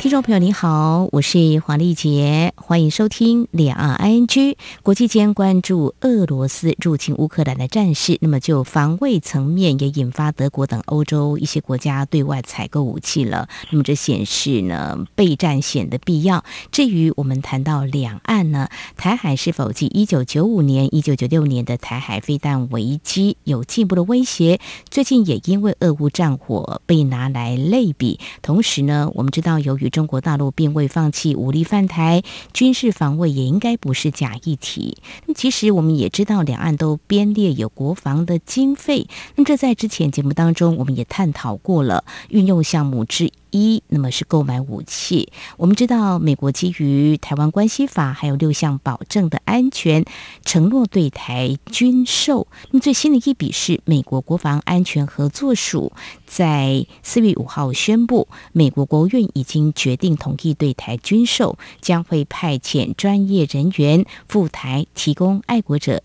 听众朋友您好，我是黄丽杰，欢迎收听两岸 ING 国际间关注俄罗斯入侵乌克兰的战事。那么就防卫层面也引发德国等欧洲一些国家对外采购武器了。那么这显示呢备战险的必要。至于我们谈到两岸呢，台海是否继一九九五年、一九九六年的台海飞弹危机有进一步的威胁？最近也因为俄乌战火被拿来类比。同时呢，我们知道由于中国大陆并未放弃武力犯台，军事防卫也应该不是假议题。那其实我们也知道，两岸都编列有国防的经费。那这在之前节目当中，我们也探讨过了，运用项目之。一，那么是购买武器。我们知道，美国基于《台湾关系法》还有六项保证的安全承诺，对台军售。那么最新的一笔是，美国国防安全合作署在四月五号宣布，美国国务院已经决定同意对台军售，将会派遣专业人员赴台提供爱国者。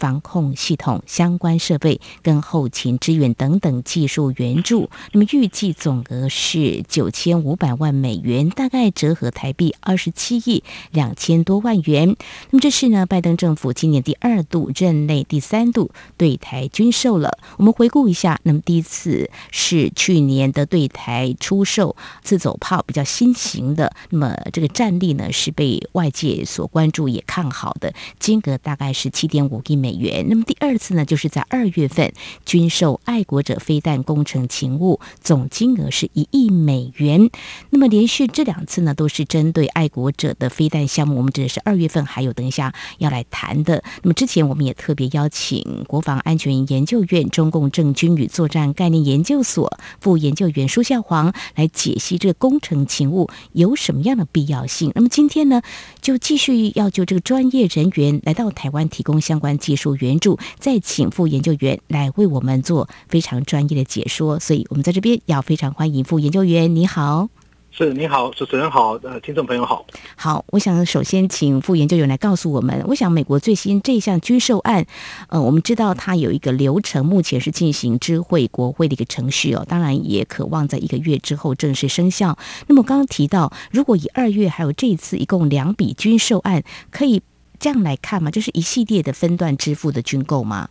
防控系统相关设备跟后勤支援等等技术援助，那么预计总额是九千五百万美元，大概折合台币二十七亿两千多万元。那么这是呢，拜登政府今年第二度任内第三度对台军售了。我们回顾一下，那么第一次是去年的对台出售自走炮，比较新型的，那么这个战力呢是被外界所关注也看好的，金额大概是七点五亿美。美元。那么第二次呢，就是在二月份军售爱国者飞弹工程勤务，总金额是一亿美元。那么连续这两次呢，都是针对爱国者的飞弹项目。我们指的是二月份，还有等一下要来谈的。那么之前我们也特别邀请国防安全研究院中共政军与作战概念研究所副研究员舒孝煌来解析这个工程勤务有什么样的必要性。那么今天呢，就继续要就这个专业人员来到台湾提供相关技术。术援助，再请副研究员来为我们做非常专业的解说，所以我们在这边要非常欢迎副研究员。你好，是你好，主持人好，呃，听众朋友好。好，我想首先请副研究员来告诉我们，我想美国最新这项军售案，呃，我们知道它有一个流程，目前是进行知会国会的一个程序哦，当然也渴望在一个月之后正式生效。那么刚刚提到，如果以二月还有这一次一共两笔军售案，可以。这样来看嘛，就是一系列的分段支付的均购吗？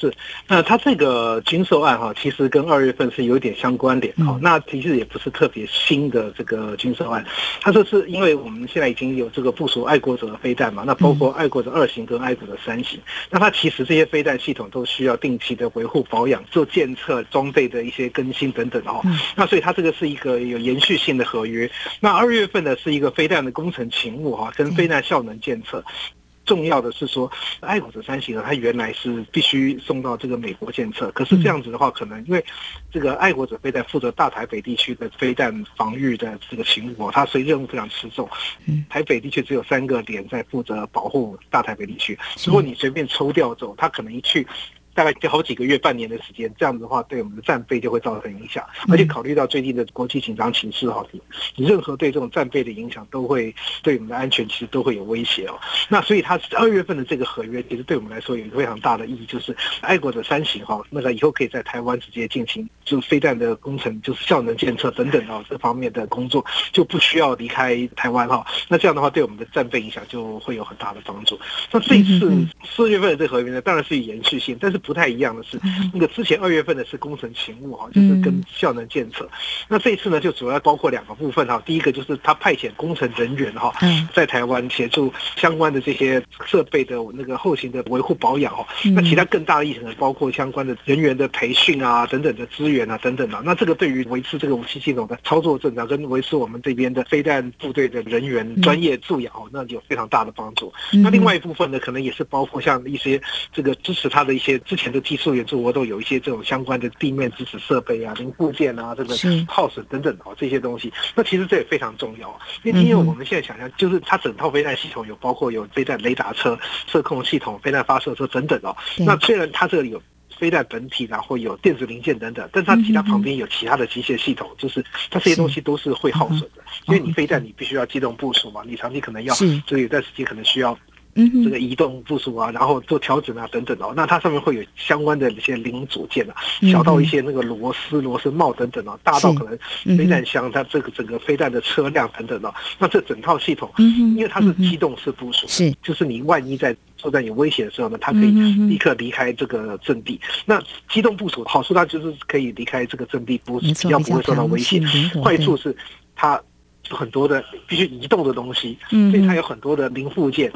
是，那它这个军售案哈，其实跟二月份是有点相关联哈。那其实也不是特别新的这个军售案，它这是因为我们现在已经有这个部署爱国者的飞弹嘛，那包括爱国者二型跟爱国者三型，那它其实这些飞弹系统都需要定期的维护保养、做检测、装备的一些更新等等哦。那所以它这个是一个有延续性的合约。那二月份呢是一个飞弹的工程勤务哈，跟飞弹效能检测。重要的是说，爱国者三型呢，它原来是必须送到这个美国检测，可是这样子的话，可能因为这个爱国者飞弹负责大台北地区的飞弹防御的这个勤务，它所以任务非常吃重。台北地区只有三个点在负责保护大台北地区，如果你随便抽调走，它可能一去。大概就好几个月、半年的时间，这样子的话，对我们的战备就会造成影响。而且考虑到最近的国际紧张情势哈，你任何对这种战备的影响，都会对我们的安全其实都会有威胁哦。那所以它二月份的这个合约，其实对我们来说有非常大的意义，就是爱国者三型哈，那个以后可以在台湾直接进行就飞弹的工程，就是效能检测等等啊这方面的工作，就不需要离开台湾哈。那这样的话，对我们的战备影响就会有很大的帮助。那这一次四月份的这个合约呢，当然是有延续性，但是。不太一样的是，那个之前二月份的是工程勤务哈，就是跟效能监测。那这一次呢，就主要包括两个部分哈。第一个就是他派遣工程人员哈，在台湾协助相关的这些设备的那个后勤的维护保养哈。那其他更大的议程呢，包括相关的人员的培训啊等等的资源啊等等的。那这个对于维持这个武器系统的操作正常，跟维持我们这边的飞弹部队的人员专业素养哦，那有非常大的帮助。那另外一部分呢，可能也是包括像一些这个支持他的一些。之前的技术援助，我都有一些这种相关的地面支持设备啊、零部件啊、这个耗损等等哦，这些东西。那其实这也非常重要，因为因为我们现在想象，就是它整套飞弹系统有包括有飞弹雷达车、射控系统、飞弹发射车等等哦。那虽然它这里有。飞弹本体，然后有电子零件等等，但是它其他旁边有其他的机械系统，就是它这些东西都是会耗损的，因为你飞弹你必须要机动部署嘛，你长期可能要所以有段时间可能需要。嗯，这个移动部署啊，然后做调整啊，等等哦，那它上面会有相关的一些零组件啊，小到一些那个螺丝、螺丝帽等等哦，大到可能飞弹箱它这个整个飞弹的车辆等等哦，那这整套系统，因为它是机动式部署，是，就是你万一在作战有危险的时候呢，它可以立刻离开这个阵地。那机动部署好处，它就是可以离开这个阵地，不比较不会受到威胁。坏处是它很多的必须移动的东西，所以它有很多的零附件。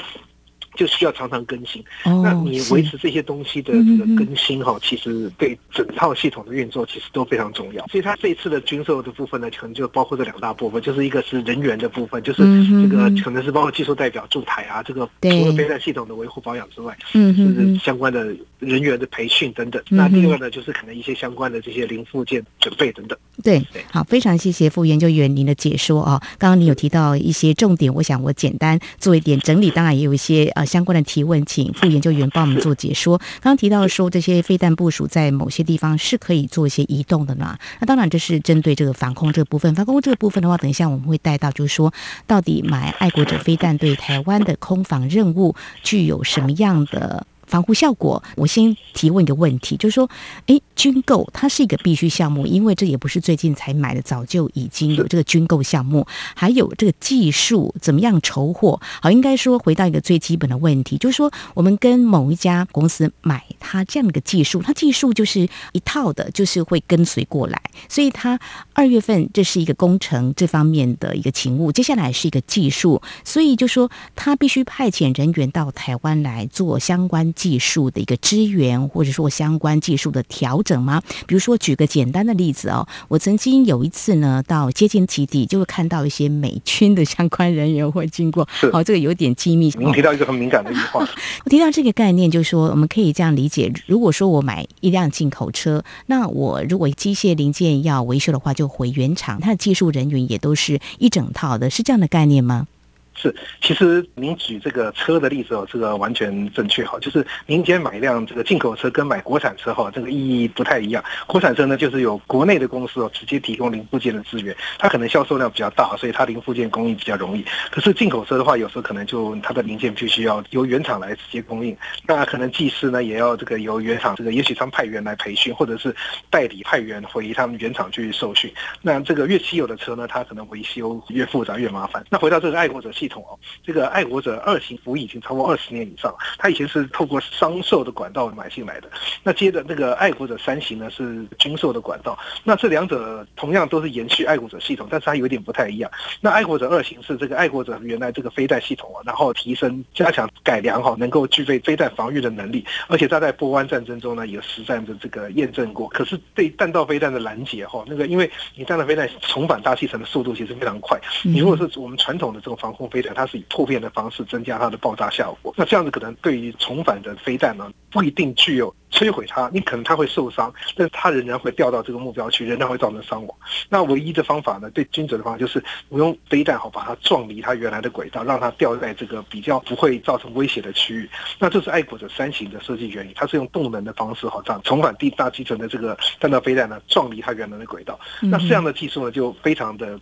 就需要常常更新。那你维持这些东西的这个更新哈，其实对整套系统的运作其实都非常重要。所以它这一次的军售的部分呢，可能就包括这两大部分，就是一个是人员的部分，就是这个可能是包括技术代表驻台啊，这个除了备战系统的维护保养之外，嗯是相关的人员的培训等等。那第二呢，就是可能一些相关的这些零附件准备等等。对，好，非常谢谢副研究员您的解说啊。刚刚你有提到一些重点，我想我简单做一点整理，当然也有一些呃。相关的提问，请副研究员帮我们做解说。刚刚提到说，这些飞弹部署在某些地方是可以做一些移动的呢。那当然，这是针对这个防空这个部分。防空这个部分的话，等一下我们会带到，就是说，到底买爱国者飞弹对台湾的空防任务具有什么样的？防护效果，我先提问一个问题，就是说，哎，军购它是一个必须项目，因为这也不是最近才买的，早就已经有这个军购项目，还有这个技术怎么样筹获？好，应该说回到一个最基本的问题，就是说，我们跟某一家公司买它这样的一个技术，它技术就是一套的，就是会跟随过来，所以它二月份这是一个工程这方面的一个勤务，接下来是一个技术，所以就说他必须派遣人员到台湾来做相关。技术的一个支援，或者说相关技术的调整吗？比如说，举个简单的例子哦，我曾经有一次呢，到接近基地，就会看到一些美军的相关人员会经过。好，哦，这个有点机密。您提到一个很敏感的一句话，我提到这个概念，就是说，我们可以这样理解：如果说我买一辆进口车，那我如果机械零件要维修的话，就回原厂，它的技术人员也都是一整套的，是这样的概念吗？是，其实您举这个车的例子哦，这个完全正确哈。就是您今天买一辆这个进口车，跟买国产车哈，这个意义不太一样。国产车呢，就是有国内的公司哦，直接提供零部件的资源，它可能销售量比较大，所以它零部件供应比较容易。可是进口车的话，有时候可能就它的零件必须要由原厂来直接供应，那可能技师呢也要这个由原厂这个也许他们派员来培训，或者是代理派员回他们原厂去受训。那这个越稀有的车呢，它可能维修越复杂越麻烦。那回到这个爱国者系。系统哦，这个爱国者二型服役已经超过二十年以上，它以前是透过商售的管道买进来的。那接着那个爱国者三型呢是军售的管道，那这两者同样都是延续爱国者系统，但是它有点不太一样。那爱国者二型是这个爱国者原来这个飞弹系统啊，然后提升、加强、改良哈，能够具备飞弹防御的能力，而且它在波湾战争中呢也实战的这个验证过。可是对弹道飞弹的拦截哈，那个因为你弹道飞弹重返大气层的速度其实非常快，你如果是我们传统的这种防空。飞弹它是以破片的方式增加它的爆炸效果，那这样子可能对于重返的飞弹呢，不一定具有摧毁它，你可能它会受伤，但是它仍然会掉到这个目标区，仍然会造成伤亡。那唯一的方法呢，对军者的方法就是我用飞弹好把它撞离它原来的轨道，让它掉在这个比较不会造成威胁的区域。那这是爱国者三型的设计原理，它是用动能的方式好这样重返地大气层的这个弹道飞弹呢，撞离它原来的轨道。那这样的技术呢，就非常的。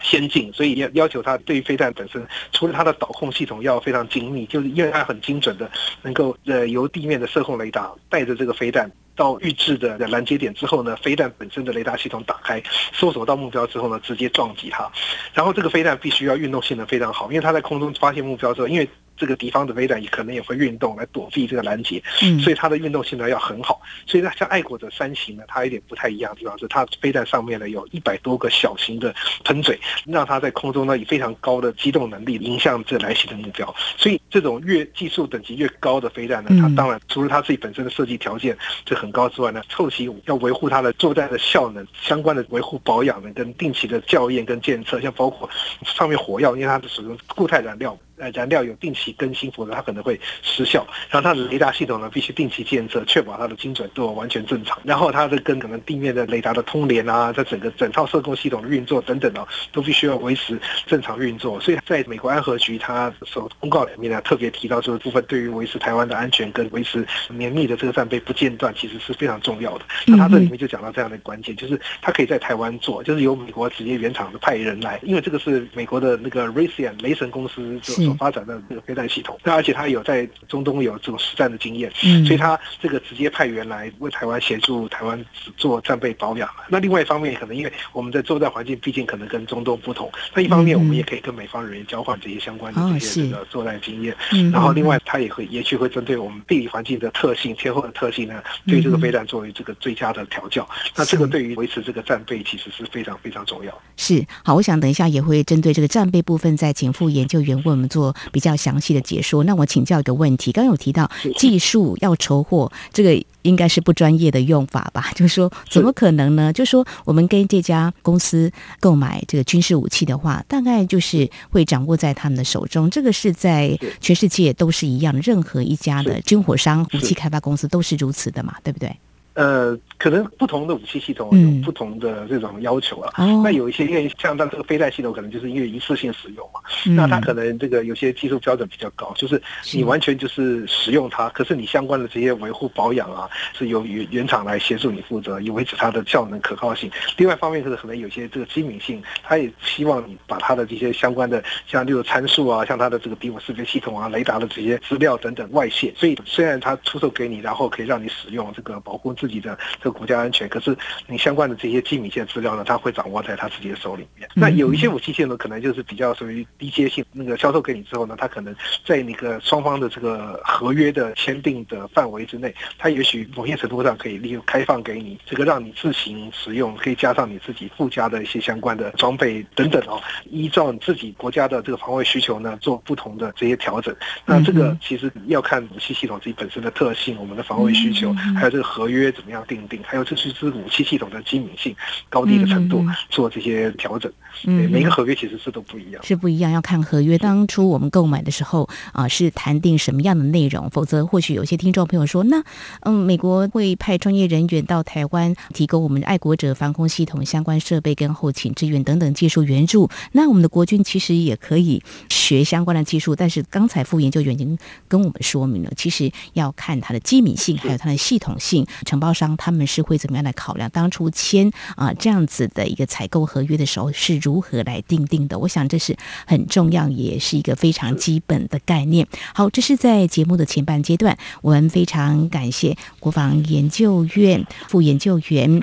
先进，所以要要求它对于飞弹本身，除了它的导控系统要非常精密，就是因为它很精准的，能够呃由地面的射控雷达带着这个飞弹到预置的拦截点之后呢，飞弹本身的雷达系统打开，搜索到目标之后呢，直接撞击它。然后这个飞弹必须要运动性能非常好，因为它在空中发现目标之后，因为这个敌方的飞弹也可能也会运动来躲避这个拦截，所以它的运动性能要很好。所以呢，像爱国者三型呢，它有点不太一样的地方是，它飞弹上面呢有一百多个小型的喷嘴，让它在空中呢以非常高的机动能力迎向这来袭的目标。所以这种越技术等级越高的飞弹呢，它当然除了它自己本身的设计条件就很高之外呢，后期要维护它的作战的效能，相关的维护保养呢，跟定期的校验跟检测，像包括上面火药，因为它是使用固态燃料。呃燃料有定期更新，否则它可能会失效。然后它的雷达系统呢必须定期监测，确保它的精准度完全正常。然后它的跟可能地面的雷达的通联啊，在整个整套社工系统的运作等等哦，都必须要维持正常运作。所以在美国安和局它所公告里面呢，特别提到这个部分，对于维持台湾的安全跟维持绵密的这个战备不间断，其实是非常重要的。那它这里面就讲到这样的关键，就是它可以在台湾做，就是由美国直接原厂的派人来，因为这个是美国的那个 Raytheon 雷神公司所发展的这个飞弹系统。那而且他有在中东有这种实战的经验，所以他这个直接派员来为台湾协助台湾做战备保养。那另外一方面，可能因为我们在作战环境毕竟可能跟中东不同，那一方面我们也可以跟美方人员交换这些相关的这些这个作战经验。然后另外他也会也许会针对我们地理环境的特性、天候的特性呢，对这个飞弹作为这个最佳的调教。那这个对于维持这个战备其实是非常非常重要。是好，我想等一下也会针对这个战备部分，再请副研究员为我们做比较详细的解说。那我请教一个问题，刚刚有提到技术要筹获，这个应该是不专业的用法吧？就是说，怎么可能呢？就是说，我们跟这家公司购买这个军事武器的话，大概就是会掌握在他们的手中。这个是在全世界都是一样的，任何一家的军火商、武器开发公司都是如此的嘛，对不对？呃，可能不同的武器系统有不同的这种要求啊。那有一些因为像它这个飞弹系统，可能就是因为一次性使用嘛。那它可能这个有些技术标准比较高，就是你完全就是使用它，可是你相关的这些维护保养啊，是由原原厂来协助你负责，以维持它的效能可靠性。另外一方面就是可能有些这个机敏性，它也希望你把它的这些相关的像例如参数啊，像它的这个敌我识别系统啊、雷达的这些资料等等外泄。所以虽然它出售给你，然后可以让你使用这个保护自自己的这个国家安全，可是你相关的这些机密性资料呢，他会掌握在他自己的手里面。那有一些武器线呢，可能就是比较属于低阶性，那个销售给你之后呢，他可能在那个双方的这个合约的签订的范围之内，他也许某些程度上可以利用开放给你，这个让你自行使用，可以加上你自己附加的一些相关的装备等等哦，依照你自己国家的这个防卫需求呢，做不同的这些调整。那这个其实要看武器系统自己本身的特性，我们的防卫需求，还有这个合约。怎么样定定？还有这是这武器系统的机敏性、高低的程度，做这些调整。嗯，每个合约其实是都不一样，是不一样。要看合约当初我们购买的时候啊，是谈定什么样的内容？否则，或许有些听众朋友说，那嗯，美国会派专业人员到台湾提供我们爱国者防空系统相关设备跟后勤支援等等技术援助。那我们的国军其实也可以学相关的技术，但是刚才副研究员已经跟我们说明了，其实要看它的机敏性，还有它的系统性，承包。商他们是会怎么样来考量？当初签啊这样子的一个采购合约的时候是如何来定定的？我想这是很重要，也是一个非常基本的概念。好，这是在节目的前半阶段，我们非常感谢国防研究院副研究员。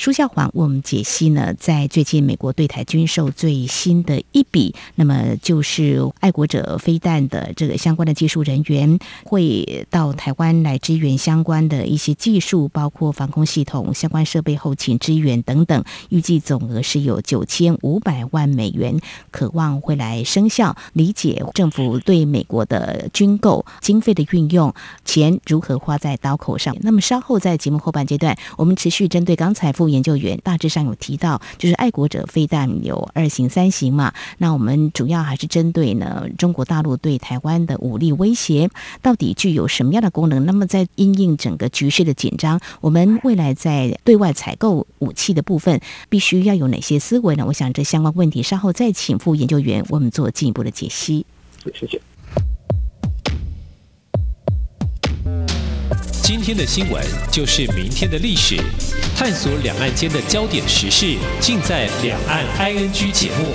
舒孝煌为我们解析呢，在最近美国对台军售最新的一笔，那么就是爱国者飞弹的这个相关的技术人员会到台湾来支援相关的一些技术，包括防空系统相关设备后勤支援等等，预计总额是有九千五百万美元，渴望会来生效。理解政府对美国的军购经费的运用，钱如何花在刀口上。那么稍后在节目后半阶段，我们持续针对刚才副。研究员大致上有提到，就是爱国者非但有二型、三型嘛。那我们主要还是针对呢中国大陆对台湾的武力威胁，到底具有什么样的功能？那么在因应整个局势的紧张，我们未来在对外采购武器的部分，必须要有哪些思维呢？我想这相关问题稍后再请副研究员为我们做进一步的解析。谢谢。今天的新闻就是明天的历史，探索两岸间的焦点时事，尽在《两岸 ING》节目。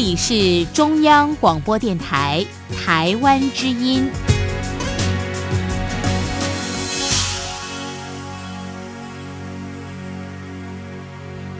这里是中央广播电台台湾之音。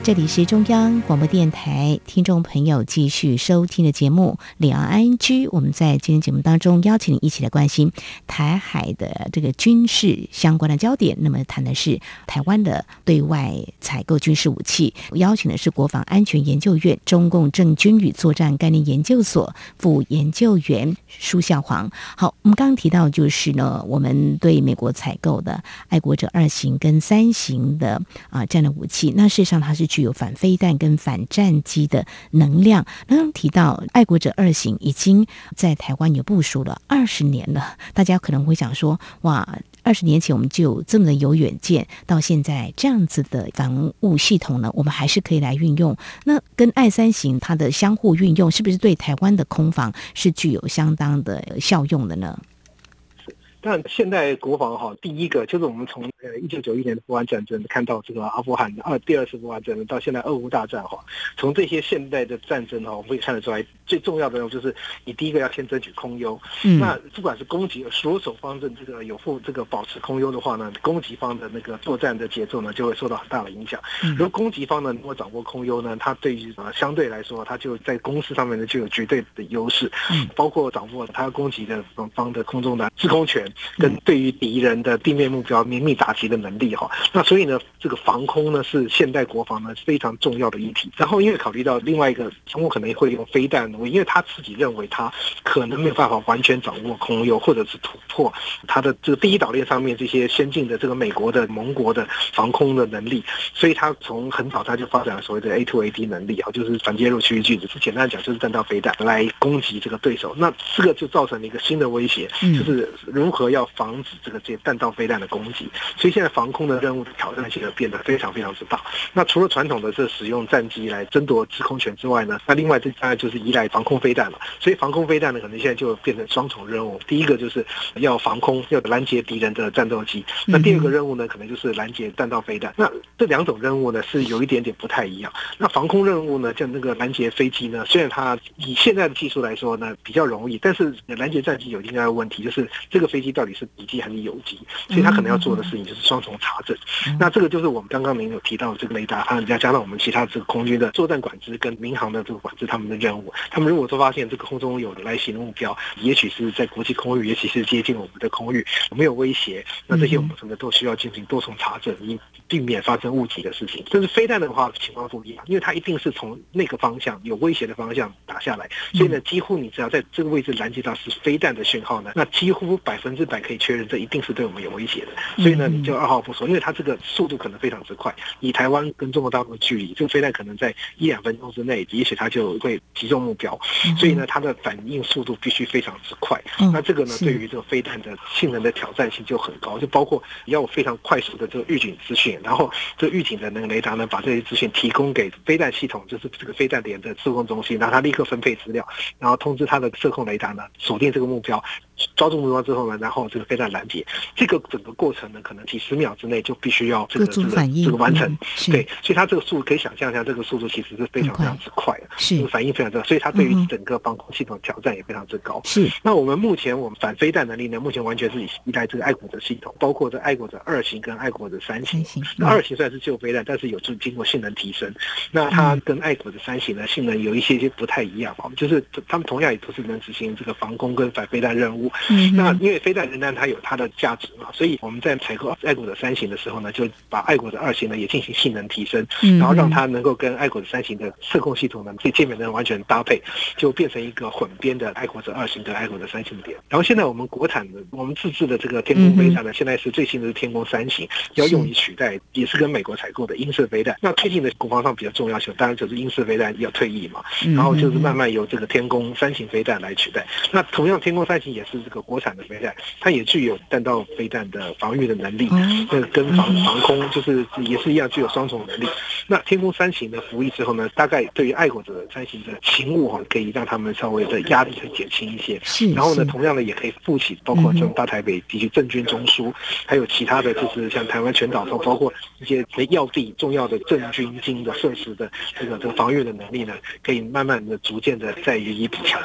这里是中央广播电台，听众朋友继续收听的节目《两岸 ING》。我们在今天节目当中邀请你一起来关心台海的这个军事相关的焦点。那么谈的是台湾的对外采购军事武器。邀请的是国防安全研究院中共政军与作战概念研究所副研究员舒孝煌。好，我们刚刚提到就是呢，我们对美国采购的爱国者二型跟三型的啊这样的武器，那事实上它是。具有反飞弹跟反战机的能量。刚刚提到爱国者二型已经在台湾有部署了二十年了，大家可能会想说：哇，二十年前我们就这么的有远见，到现在这样子的防务系统呢，我们还是可以来运用。那跟爱三型它的相互运用，是不是对台湾的空防是具有相当的效用的呢？但现代国防哈，第一个就是我们从呃一九九一年的波湾战争看到这个阿富汗二第二次波湾战争，到现在俄乌大战哈，从这些现代的战争哈，我们可以看得出来，最重要的就是你第一个要先争取空优。嗯。那不管是攻击，如果守方阵这个有负这个保持空优的话呢，攻击方的那个作战的节奏呢，就会受到很大的影响。嗯。如果攻击方呢能够掌握空优呢，它对于呃相对来说，它就在攻势上面呢就有绝对的优势。嗯。包括掌握它攻击的方的空中的制空权。跟对于敌人的地面目标秘密打击的能力哈，那所以呢，这个防空呢是现代国防呢非常重要的议题。然后因为考虑到另外一个，中国可能会用飞弹，因为他自己认为他可能没有办法完全掌握空优，或者是突破他的这个第一岛链上面这些先进的这个美国的盟国的防空的能力，所以他从很早他就发展了所谓的 A to A D 能力啊，就是反介入区域拒止，简单讲就是弹道飞弹来攻击这个对手。那这个就造成了一个新的威胁，就是如何要。防止这个这些弹道飞弹的攻击，所以现在防空的任务的挑战性变得非常非常之大。那除了传统的这使用战机来争夺制空权之外呢，那另外这当然就是依赖防空飞弹了。所以防空飞弹呢，可能现在就变成双重任务。第一个就是要防空，要拦截敌人的战斗机；那第二个任务呢，可能就是拦截弹道飞弹。那这两种任务呢，是有一点点不太一样。那防空任务呢，像那个拦截飞机呢，虽然它以现在的技术来说呢比较容易，但是拦截战机有另外一个问题，就是这个飞机到底是。敌机还是友机，所以他可能要做的事情就是双重查证。那这个就是我们刚刚您有提到的这个雷达，它加加上我们其他这个空军的作战管制跟民航的这个管制，他们的任务。他们如果说发现这个空中有来袭的目标，也许是在国际空域，也许是接近我们的空域，没有威胁，那这些我们可能都需要进行多重查证，以避免发生误击的事情。但是飞弹的话情况不一样，因为它一定是从那个方向有威胁的方向打下来，所以呢，几乎你只要在这个位置拦截到是飞弹的讯号呢，那几乎百分之百可以。确认这一定是对我们有威胁的，所以呢，你就二话不说，因为它这个速度可能非常之快，以台湾跟中国大陆的距离，这个飞弹可能在一两分钟之内，也许它就会击中目标，所以呢，它的反应速度必须非常之快。那这个呢，对于这个飞弹的性能的挑战性就很高，就包括要非常快速的这个预警资讯，然后这预警的那个雷达呢，把这些资讯提供给飞弹系统，就是这个飞弹连的自控中心，然后它立刻分配资料，然后通知它的射控雷达呢，锁定这个目标。抓住目标之后呢，然后这个飞弹拦截，这个整个过程呢，可能几十秒之内就必须要这个这个这个完成。对，所以它这个速可以想象一下，这个速度其实是非常非常之快的，是反应非常之快，所以它对于整个防空系统挑战也非常之高。是。那我们目前我们反飞弹能力呢，目前完全是以依赖这个爱国者系统，包括这爱国者二型跟爱国者三型。那二型虽然是旧飞弹，但是有就经过性能提升。那它跟爱国者三型呢性能有一些些不太一样啊，就是他们同样也都是能执行这个防空跟反飞弹任务。嗯，那因为飞弹仍然它有它的价值嘛，所以我们在采购爱国者三型的时候呢，就把爱国者二型呢也进行性能提升，然后让它能够跟爱国者三型的射控系统呢这界面能完全搭配，就变成一个混编的爱国者二型跟爱国者三型的点。然后现在我们国产的我们自制的这个天宫飞弹呢，现在是最新的天宫三型，要用于取代也是跟美国采购的英式飞弹。那最近的国防上比较重要性，当然就是英式飞弹要退役嘛，然后就是慢慢由这个天宫三型飞弹来取代。那同样天宫三型也是这个国产的。飞弹，它也具有弹道飞弹的防御的能力，那跟防防空就是也是一样具有双重能力。那天空三型的服役之后呢，大概对于爱国者三型的勤务哈，可以让他们稍微的压力会减轻一些。是，然后呢，同样的也可以负起包括这种大台北地区政军中枢，还有其他的就是像台湾全岛上，包括一些要地重要的政军经的设施的这个这个防御的能力呢，可以慢慢的逐渐的在予以补强。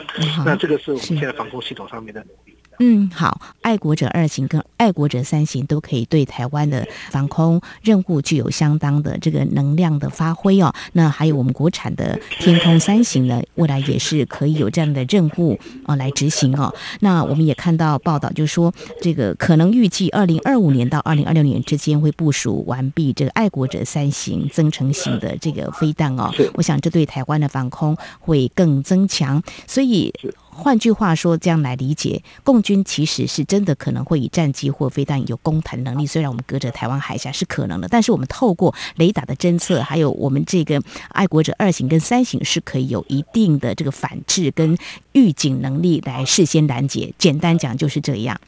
那这个是我们现在防空系统上面的力。嗯，好，爱国者二型跟爱国者三型都可以对台湾的防空任务具有相当的这个能量的发挥哦。那还有我们国产的天空三型呢，未来也是可以有这样的任务啊来执行哦。那我们也看到报道，就是说这个可能预计二零二五年到二零二六年之间会部署完毕这个爱国者三型增程型的这个飞弹哦。我想这对台湾的防空会更增强，所以。换句话说，这样来理解，共军其实是真的可能会以战机或飞弹有攻台能力。虽然我们隔着台湾海峡是可能的，但是我们透过雷达的侦测，还有我们这个爱国者二型跟三型是可以有一定的这个反制跟预警能力来事先拦截。简单讲就是这样。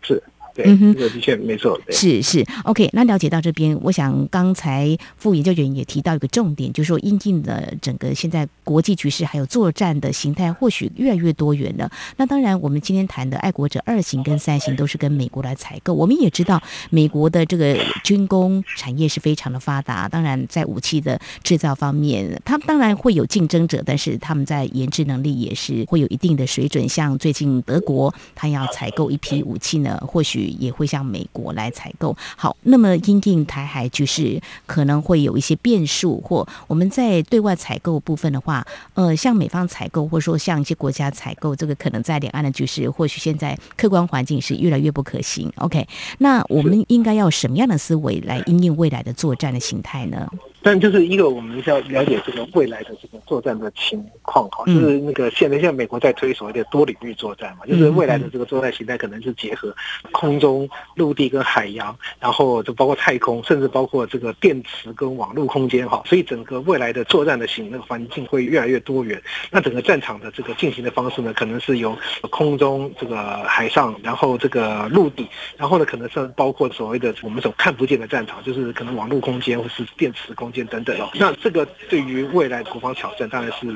是。嗯哼，这个的确没错。是是，OK。那了解到这边，我想刚才副研究员也提到一个重点，就是说，因应的整个现在国际局势还有作战的形态，或许越来越多元了。那当然，我们今天谈的爱国者二型跟三型都是跟美国来采购。我们也知道，美国的这个军工产业是非常的发达。当然，在武器的制造方面，他们当然会有竞争者，但是他们在研制能力也是会有一定的水准。像最近德国，他要采购一批武器呢，或许。也会向美国来采购。好，那么因应台海局势可能会有一些变数，或我们在对外采购部分的话，呃，向美方采购，或者说向一些国家采购，这个可能在两岸的局势，或许现在客观环境是越来越不可行。OK，那我们应该要什么样的思维来因应未来的作战的形态呢？但就是一个，我们要了解这个未来的这个作战的情况哈，就是那个现在现在美国在推所谓的多领域作战嘛，就是未来的这个作战形态可能是结合空中、陆地跟海洋，然后就包括太空，甚至包括这个电磁跟网络空间哈，所以整个未来的作战的形那个环境会越来越多元。那整个战场的这个进行的方式呢，可能是由空中、这个海上，然后这个陆地，然后呢，可能是包括所谓的我们所看不见的战场，就是可能网络空间或是电磁空。等等哦，那这个对于未来国防挑战当然是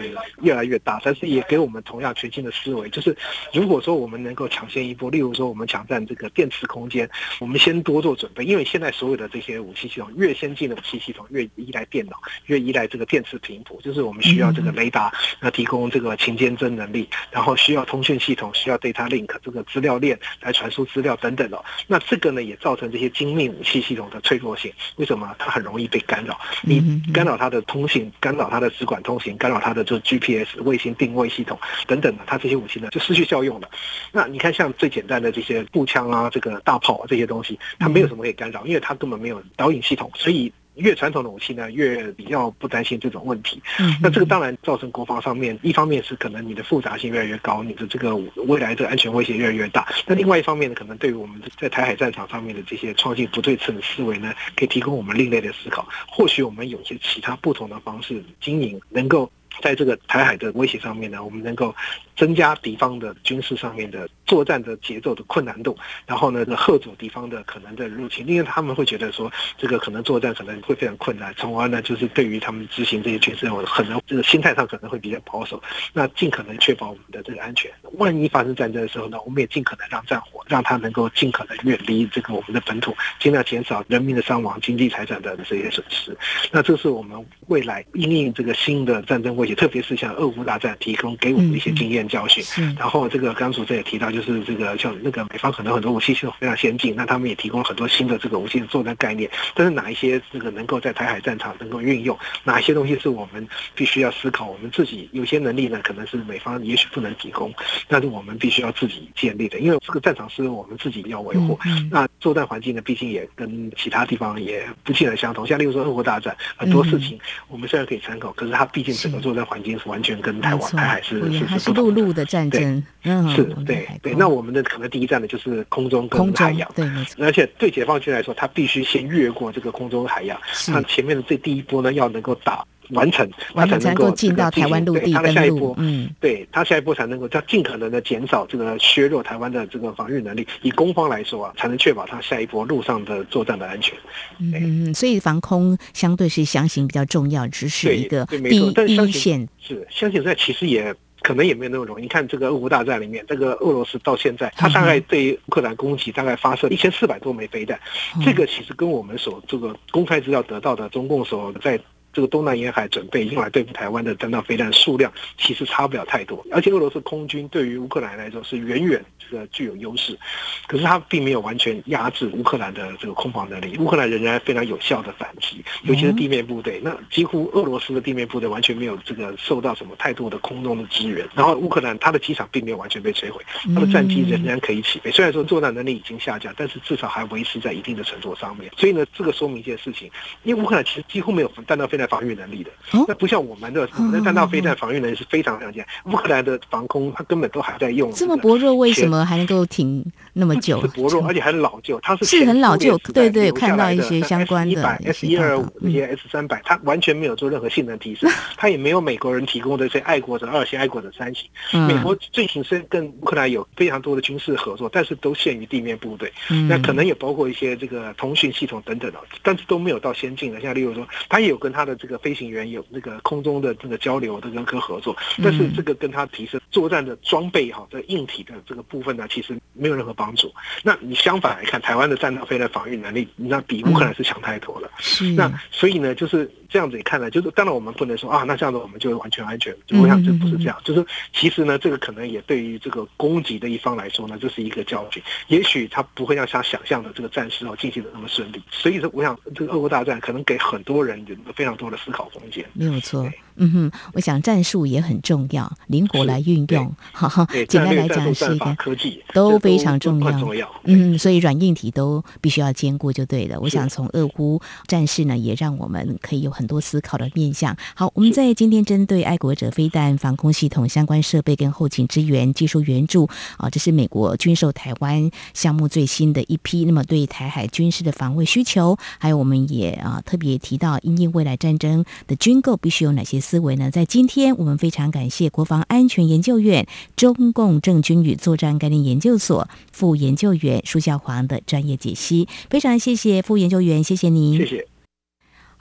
越来越大，但是也给我们同样全新的思维，就是如果说我们能够抢先一步，例如说我们抢占这个电磁空间，我们先多做准备，因为现在所有的这些武器系统越先进的武器系统越依赖电脑，越依赖这个电磁频谱，就是我们需要这个雷达那提供这个勤监侦能力，然后需要通讯系统，需要 data link 这个资料链来传输资料等等的，那这个呢也造成这些精密武器系统的脆弱性，为什么？它很容易被干扰？你干扰它的通信，干扰它的直管通行，干扰它的就是 GPS 卫星定位系统等等的，它这些武器呢就失去效用了。那你看，像最简单的这些步枪啊，这个大炮啊这些东西，它没有什么可以干扰，因为它根本没有导引系统，所以。越传统的武器呢，越比较不担心这种问题。那这个当然造成国防上面，一方面是可能你的复杂性越来越高，你的这个未来的安全威胁越来越大。那另外一方面呢，可能对于我们在台海战场上面的这些创新不对称的思维呢，可以提供我们另类的思考。或许我们有些其他不同的方式经营，能够在这个台海的威胁上面呢，我们能够。增加敌方的军事上面的作战的节奏的困难度，然后呢，吓阻敌方的可能的入侵，因为他们会觉得说这个可能作战可能会非常困难，从而呢，就是对于他们执行这些军事任务，可能这个心态上可能会比较保守，那尽可能确保我们的这个安全。万一发生战争的时候呢，我们也尽可能让战火让它能够尽可能远离这个我们的本土，尽量减少人民的伤亡、经济财产的这些损失。那这是我们未来应应这个新的战争威胁，特别是像俄乌大战提供给我们的一些经验。教训，然后这个刚主持也提到，就是这个像那个美方可能很多武器系统非常先进，那他们也提供了很多新的这个武器的作战概念。但是哪一些这个能够在台海战场能够运用，哪一些东西是我们必须要思考，我们自己有些能力呢，可能是美方也许不能提供，但是我们必须要自己建立的，因为这个战场是我们自己要维护。那作战环境呢，毕竟也跟其他地方也不尽然相同。像例如说俄国大战，很多事情我们虽然可以参考，可是它毕竟整个作战环境是完全跟台湾台海是是是不同。路的战争，嗯，是对对。那我们的可能第一站呢，就是空中跟海洋，对，而且对解放军来说，他必须先越过这个空中海洋，那前面的这第一波呢，要能够打完成，他才能够进到台湾陆地他的下一波，嗯，对他下一波才能够，他尽可能的减少这个削弱台湾的这个防御能力。以攻方来说啊，才能确保他下一波路上的作战的安全。嗯，所以防空相对是相形比较重要，只是一个第一线。是，相信在其实也。可能也没有那么容易。你看这个俄乌大战里面，这个俄罗斯到现在，他大概对乌克兰攻击大概发射一千四百多枚飞弹，这个其实跟我们所这个公开资料得到的中共所在。这个东南沿海准备用来对付台湾的弹道飞弹数量其实差不了太多，而且俄罗斯空军对于乌克兰来说是远远这个具有优势，可是它并没有完全压制乌克兰的这个空防能力，乌克兰仍然非常有效的反击，尤其是地面部队，那几乎俄罗斯的地面部队完全没有这个受到什么太多的空中的支援，然后乌克兰它的机场并没有完全被摧毁，它的战机仍然可以起飞，虽然说作战能力已经下降，但是至少还维持在一定的程度上面，所以呢，这个说明一件事情，因为乌克兰其实几乎没有弹道飞弹防御能力的，那不像我们的我们的弹道飞弹防御能力是非常强。健，乌克兰的防空它根本都还在用，这么薄弱，为什么还能够挺那么久？是薄弱，而且很老旧，它是是很老旧，对对，看到一些相关的 S 一二五那些 S 三百，它完全没有做任何性能提升，它也没有美国人提供的这些爱国者二型、爱国者三型。美国最近是跟乌克兰有非常多的军事合作，但是都限于地面部队，那可能也包括一些这个通讯系统等等的，但是都没有到先进的。像例如说，他也有跟他的这个飞行员有那个空中的这个交流的跟跟合作，但是这个跟他提升作战的装备哈，这硬体的这个部分呢，其实没有任何帮助。那你相反来看，台湾的战斗飞的防御能力，那比乌克兰是强太多了。那所以呢，就是这样子也看来，就是当然我们不能说啊，那这样子我们就完全安全。我想这不是这样，就是其实呢，这个可能也对于这个攻击的一方来说呢，这是一个教训。也许他不会像他想象的这个战事哦进行的那么顺利。所以说，我想这个俄国大战可能给很多人有非常多的思考空间。没有错。嗯哼，我想战术也很重要，灵活来运用。哈哈，简单来讲是一个科技都非常重要。重要。嗯，所以软硬体都必须要兼顾就对了。我想从俄乌战事呢，也让我们可以有很多思考的面向。好，我们在今天针对爱国者飞弹防空系统相关设备跟后勤支援技术援助啊，这是美国军售台湾项目最新的一批。那么对台海军事的防卫需求，还有我们也啊特别提到，因应未来战争的军购必须有哪些？思维呢？在今天，我们非常感谢国防安全研究院中共政军与作战概念研究所副研究员舒孝煌的专业解析。非常谢谢副研究员，谢谢您。谢谢。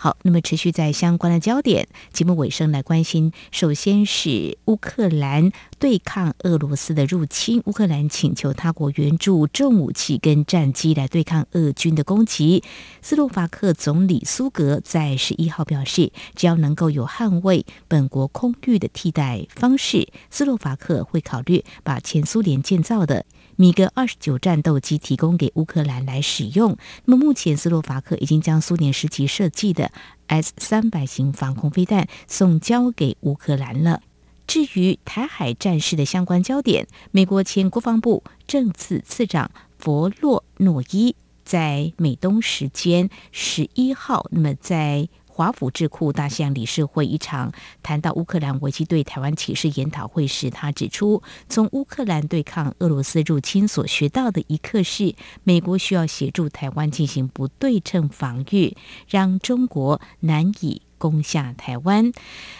好，那么持续在相关的焦点节目尾声来关心。首先是乌克兰对抗俄罗斯的入侵，乌克兰请求他国援助重武器跟战机来对抗俄军的攻击。斯洛伐克总理苏格在十一号表示，只要能够有捍卫本国空域的替代方式，斯洛伐克会考虑把前苏联建造的。米格二十九战斗机提供给乌克兰来使用。那么目前斯洛伐克已经将苏联时期设计的 S 三百型防空飞弹送交给乌克兰了。至于台海战事的相关焦点，美国前国防部政次次长弗洛诺伊在美东时间十一号，那么在。华府智库大象理事会一场谈到乌克兰危机对台湾启示研讨会时，他指出，从乌克兰对抗俄罗斯入侵所学到的一课是，美国需要协助台湾进行不对称防御，让中国难以。攻下台湾，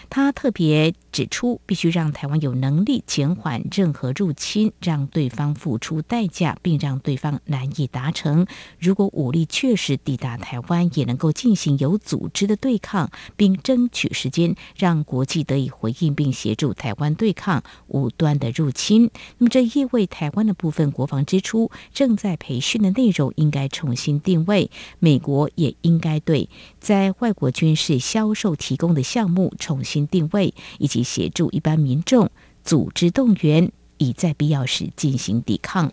他特别指出，必须让台湾有能力减缓任何入侵，让对方付出代价，并让对方难以达成。如果武力确实抵达台湾，也能够进行有组织的对抗，并争取时间，让国际得以回应，并协助台湾对抗无端的入侵。那么，这意味台湾的部分国防支出正在培训的内容应该重新定位，美国也应该对在外国军事消销。售提供的项目重新定位，以及协助一般民众组织动员，以在必要时进行抵抗。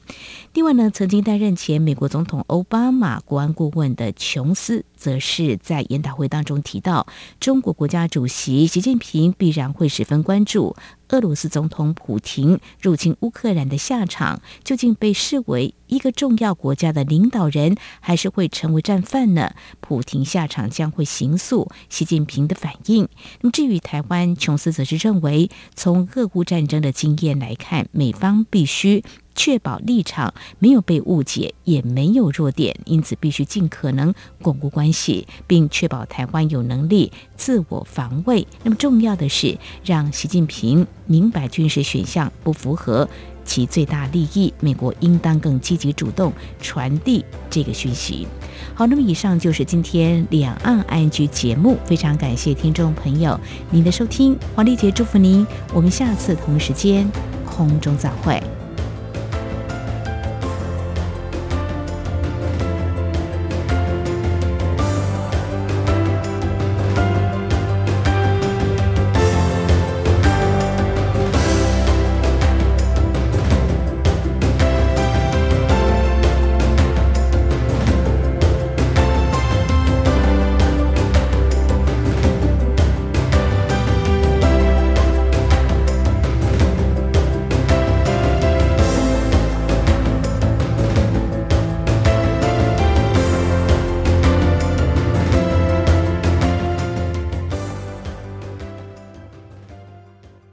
另外呢，曾经担任前美国总统奥巴马国安顾问的琼斯，则是在研讨会当中提到，中国国家主席习近平必然会十分关注。俄罗斯总统普京入侵乌克兰的下场，究竟被视为一个重要国家的领导人，还是会成为战犯呢？普京下场将会形塑习近平的反应。那么，至于台湾，琼斯则是认为，从俄乌战争的经验来看，美方必须。确保立场没有被误解，也没有弱点，因此必须尽可能巩固关系，并确保台湾有能力自我防卫。那么重要的是，让习近平明白军事选项不符合其最大利益，美国应当更积极主动传递这个讯息。好，那么以上就是今天两岸安居节目，非常感谢听众朋友您的收听，黄丽杰祝福您，我们下次同一时间空中再会。